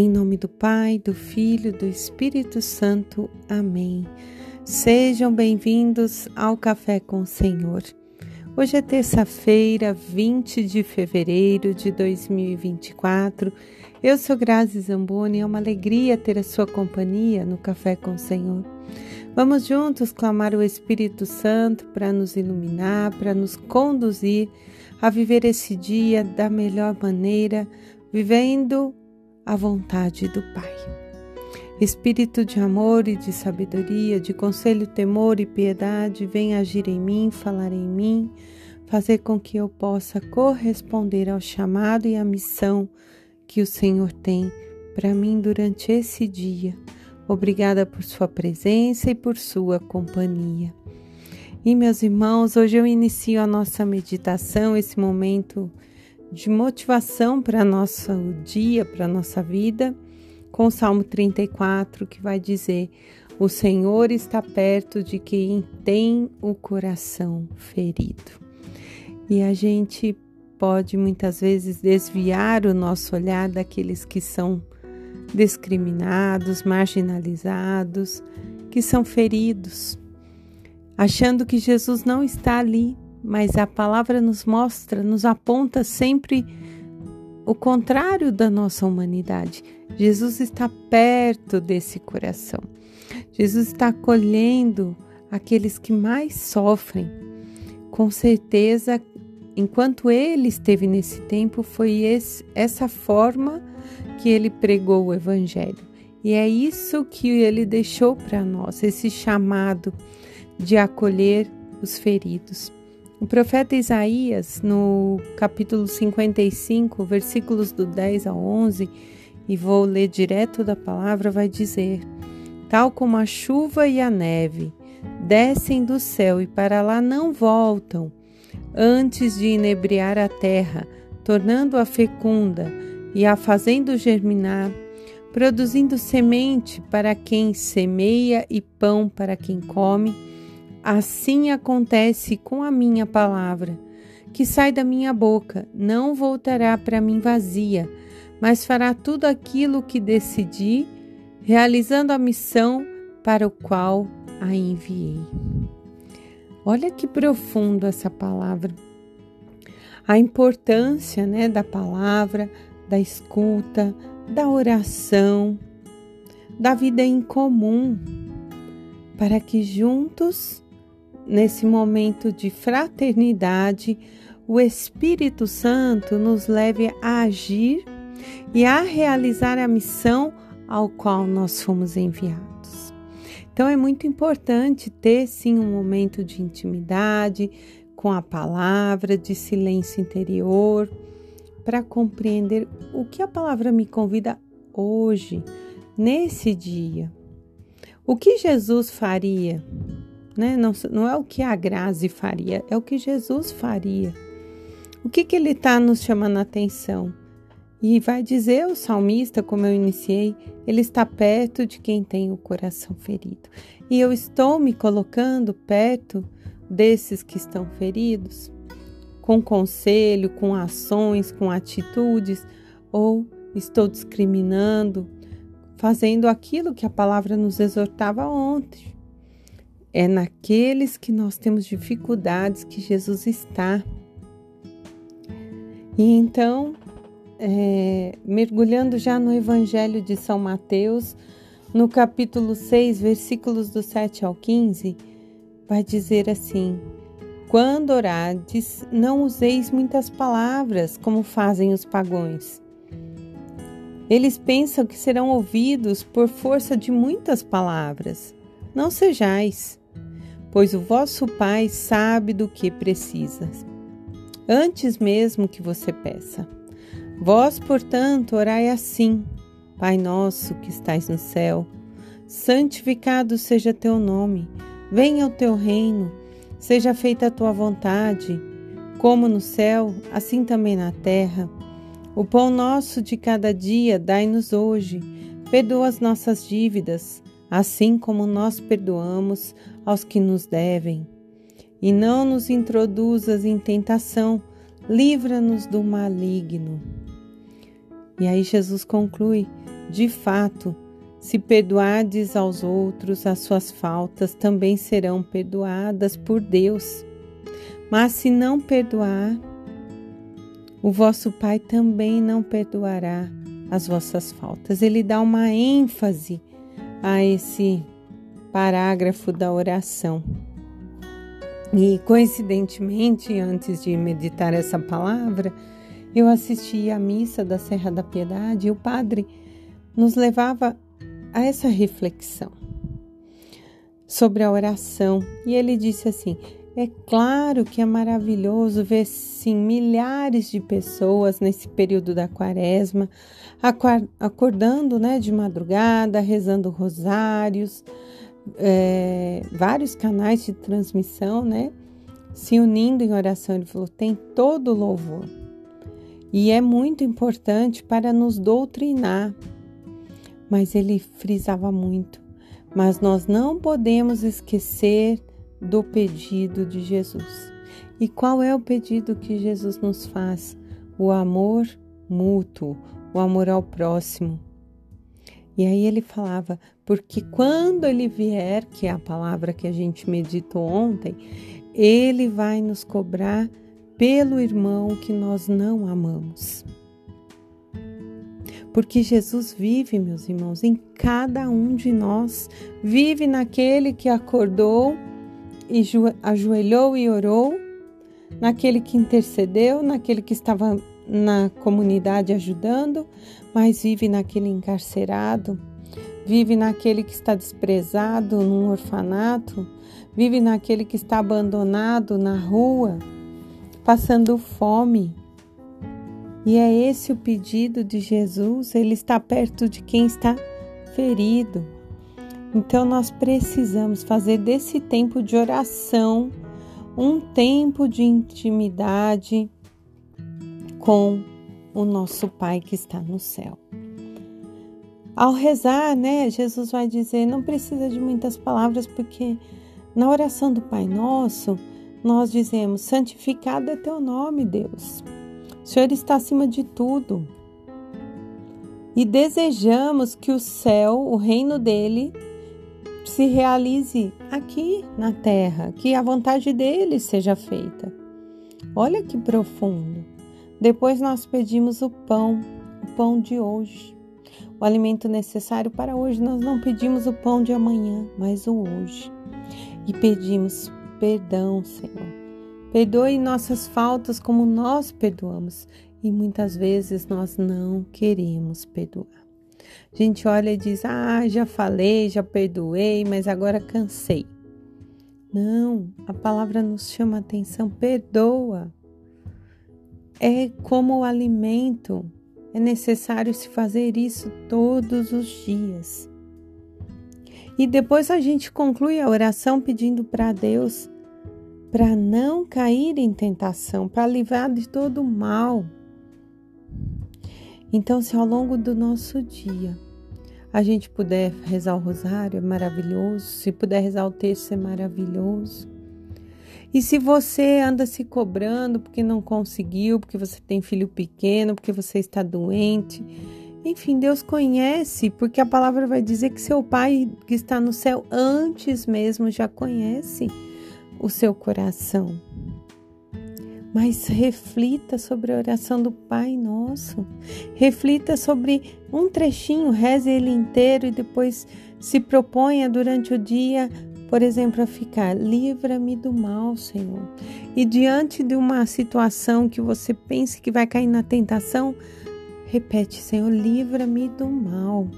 Em nome do Pai, do Filho, do Espírito Santo. Amém. Sejam bem-vindos ao Café com o Senhor. Hoje é terça-feira, 20 de fevereiro de 2024. Eu sou Grazi Zamboni, é uma alegria ter a sua companhia no Café com o Senhor. Vamos juntos clamar o Espírito Santo para nos iluminar, para nos conduzir a viver esse dia da melhor maneira, vivendo a vontade do Pai. Espírito de amor e de sabedoria, de conselho, temor e piedade, vem agir em mim, falar em mim, fazer com que eu possa corresponder ao chamado e à missão que o Senhor tem para mim durante esse dia. Obrigada por sua presença e por sua companhia. E meus irmãos, hoje eu inicio a nossa meditação, esse momento de motivação para nosso dia, para nossa vida, com o Salmo 34, que vai dizer: O Senhor está perto de quem tem o coração ferido. E a gente pode muitas vezes desviar o nosso olhar daqueles que são discriminados, marginalizados, que são feridos, achando que Jesus não está ali mas a palavra nos mostra, nos aponta sempre o contrário da nossa humanidade. Jesus está perto desse coração. Jesus está acolhendo aqueles que mais sofrem. Com certeza, enquanto ele esteve nesse tempo, foi esse, essa forma que ele pregou o Evangelho. E é isso que ele deixou para nós, esse chamado de acolher os feridos. O profeta Isaías, no capítulo 55, versículos do 10 ao 11, e vou ler direto da palavra, vai dizer: Tal como a chuva e a neve descem do céu e para lá não voltam, antes de inebriar a terra, tornando-a fecunda e a fazendo germinar, produzindo semente para quem semeia e pão para quem come Assim acontece com a minha palavra, que sai da minha boca, não voltará para mim vazia, mas fará tudo aquilo que decidi, realizando a missão para o qual a enviei. Olha que profundo essa palavra. A importância, né, da palavra, da escuta, da oração, da vida em comum, para que juntos nesse momento de fraternidade, o Espírito Santo nos leve a agir e a realizar a missão ao qual nós fomos enviados. Então é muito importante ter sim um momento de intimidade com a palavra, de silêncio interior, para compreender o que a palavra me convida hoje, nesse dia. O que Jesus faria né? Não, não é o que a Grazi faria, é o que Jesus faria. O que, que ele está nos chamando a atenção? E vai dizer o salmista, como eu iniciei, ele está perto de quem tem o coração ferido. E eu estou me colocando perto desses que estão feridos, com conselho, com ações, com atitudes, ou estou discriminando, fazendo aquilo que a palavra nos exortava ontem, é naqueles que nós temos dificuldades que Jesus está. E então, é, mergulhando já no Evangelho de São Mateus, no capítulo 6, versículos do 7 ao 15, vai dizer assim: Quando orades, não useis muitas palavras, como fazem os pagões. Eles pensam que serão ouvidos por força de muitas palavras. Não sejais pois o vosso Pai sabe do que precisas, antes mesmo que você peça. Vós, portanto, orai assim: Pai nosso que estais no céu, santificado seja teu nome, venha o teu reino, seja feita a tua vontade, como no céu, assim também na terra. O pão nosso de cada dia dai-nos hoje, perdoa as nossas dívidas, assim como nós perdoamos aos que nos devem. E não nos introduzas em tentação, livra-nos do maligno. E aí Jesus conclui: de fato, se perdoardes aos outros as suas faltas, também serão perdoadas por Deus. Mas se não perdoar, o vosso Pai também não perdoará as vossas faltas. Ele dá uma ênfase a esse parágrafo da oração. E coincidentemente, antes de meditar essa palavra, eu assisti à missa da Serra da Piedade e o padre nos levava a essa reflexão sobre a oração. E ele disse assim: é claro que é maravilhoso ver sim milhares de pessoas nesse período da quaresma acordando né, de madrugada, rezando rosários, é, vários canais de transmissão, né? Se unindo em oração. Ele falou: tem todo louvor. E é muito importante para nos doutrinar. Mas ele frisava muito. Mas nós não podemos esquecer do pedido de Jesus. E qual é o pedido que Jesus nos faz? O amor mútuo, o amor ao próximo. E aí ele falava, porque quando ele vier, que é a palavra que a gente meditou ontem, ele vai nos cobrar pelo irmão que nós não amamos. Porque Jesus vive, meus irmãos, em cada um de nós, vive naquele que acordou e ajoelhou e orou, naquele que intercedeu, naquele que estava na comunidade ajudando, mas vive naquele encarcerado, vive naquele que está desprezado num orfanato, vive naquele que está abandonado na rua, passando fome. E é esse o pedido de Jesus, ele está perto de quem está ferido. Então nós precisamos fazer desse tempo de oração um tempo de intimidade com o nosso Pai que está no céu. Ao rezar, né, Jesus vai dizer, não precisa de muitas palavras, porque na oração do Pai Nosso, nós dizemos: santificado é teu nome, Deus. O Senhor está acima de tudo. E desejamos que o céu, o reino dele, se realize aqui na terra, que a vontade dele seja feita. Olha que profundo. Depois nós pedimos o pão, o pão de hoje. O alimento necessário para hoje, nós não pedimos o pão de amanhã, mas o hoje. E pedimos perdão, Senhor. Perdoe nossas faltas como nós perdoamos. E muitas vezes nós não queremos perdoar. A gente olha e diz: Ah, já falei, já perdoei, mas agora cansei. Não, a palavra nos chama a atenção: perdoa é como o alimento. É necessário se fazer isso todos os dias. E depois a gente conclui a oração pedindo para Deus para não cair em tentação, para livrar de todo o mal. Então, se ao longo do nosso dia a gente puder rezar o rosário, é maravilhoso. Se puder rezar o texto, é maravilhoso. E se você anda se cobrando porque não conseguiu, porque você tem filho pequeno, porque você está doente, enfim, Deus conhece, porque a palavra vai dizer que seu Pai que está no céu antes mesmo já conhece o seu coração. Mas reflita sobre a oração do Pai Nosso. Reflita sobre um trechinho, reze ele inteiro e depois se proponha durante o dia por exemplo, a ficar: livra-me do mal, Senhor. E diante de uma situação que você pense que vai cair na tentação, repete: Senhor, livra-me do mal.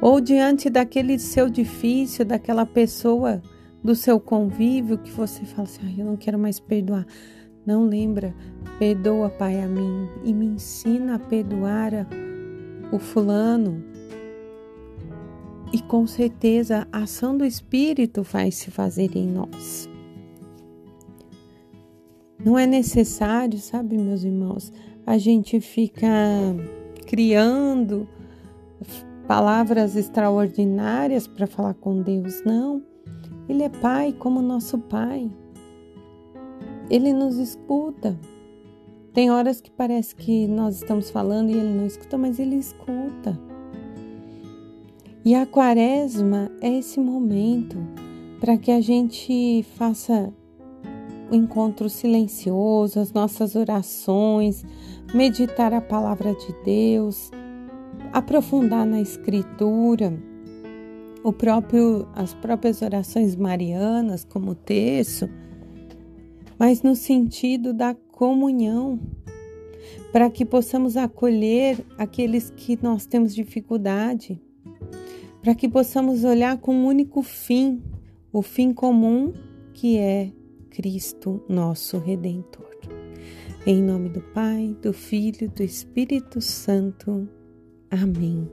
Ou diante daquele seu difícil, daquela pessoa do seu convívio que você fala assim: ah, eu não quero mais perdoar. Não lembra, perdoa, Pai, a mim e me ensina a perdoar o fulano, e com certeza a ação do Espírito vai se fazer em nós. Não é necessário, sabe, meus irmãos, a gente fica criando palavras extraordinárias para falar com Deus. Não. Ele é Pai como nosso Pai. Ele nos escuta. Tem horas que parece que nós estamos falando e ele não escuta, mas ele escuta. E a quaresma é esse momento para que a gente faça o encontro silencioso, as nossas orações, meditar a palavra de Deus, aprofundar na escritura, o próprio as próprias orações marianas, como terço, mas no sentido da comunhão, para que possamos acolher aqueles que nós temos dificuldade, para que possamos olhar com um único fim, o fim comum que é Cristo, nosso Redentor. Em nome do Pai, do Filho, do Espírito Santo. Amém.